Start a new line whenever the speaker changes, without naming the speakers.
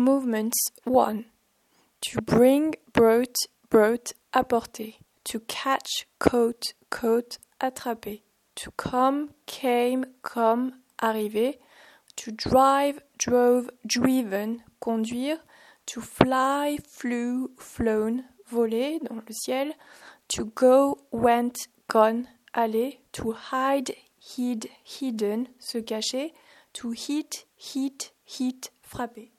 Movements 1. To bring, brought, brought, apporter. To catch, caught, caught, attraper. To come, came, come, arriver. To drive, drove, driven, conduire. To fly, flew, flown, voler dans le ciel. To go, went, gone, aller. To hide, hid, hidden, se cacher. To hit, hit, hit, frapper.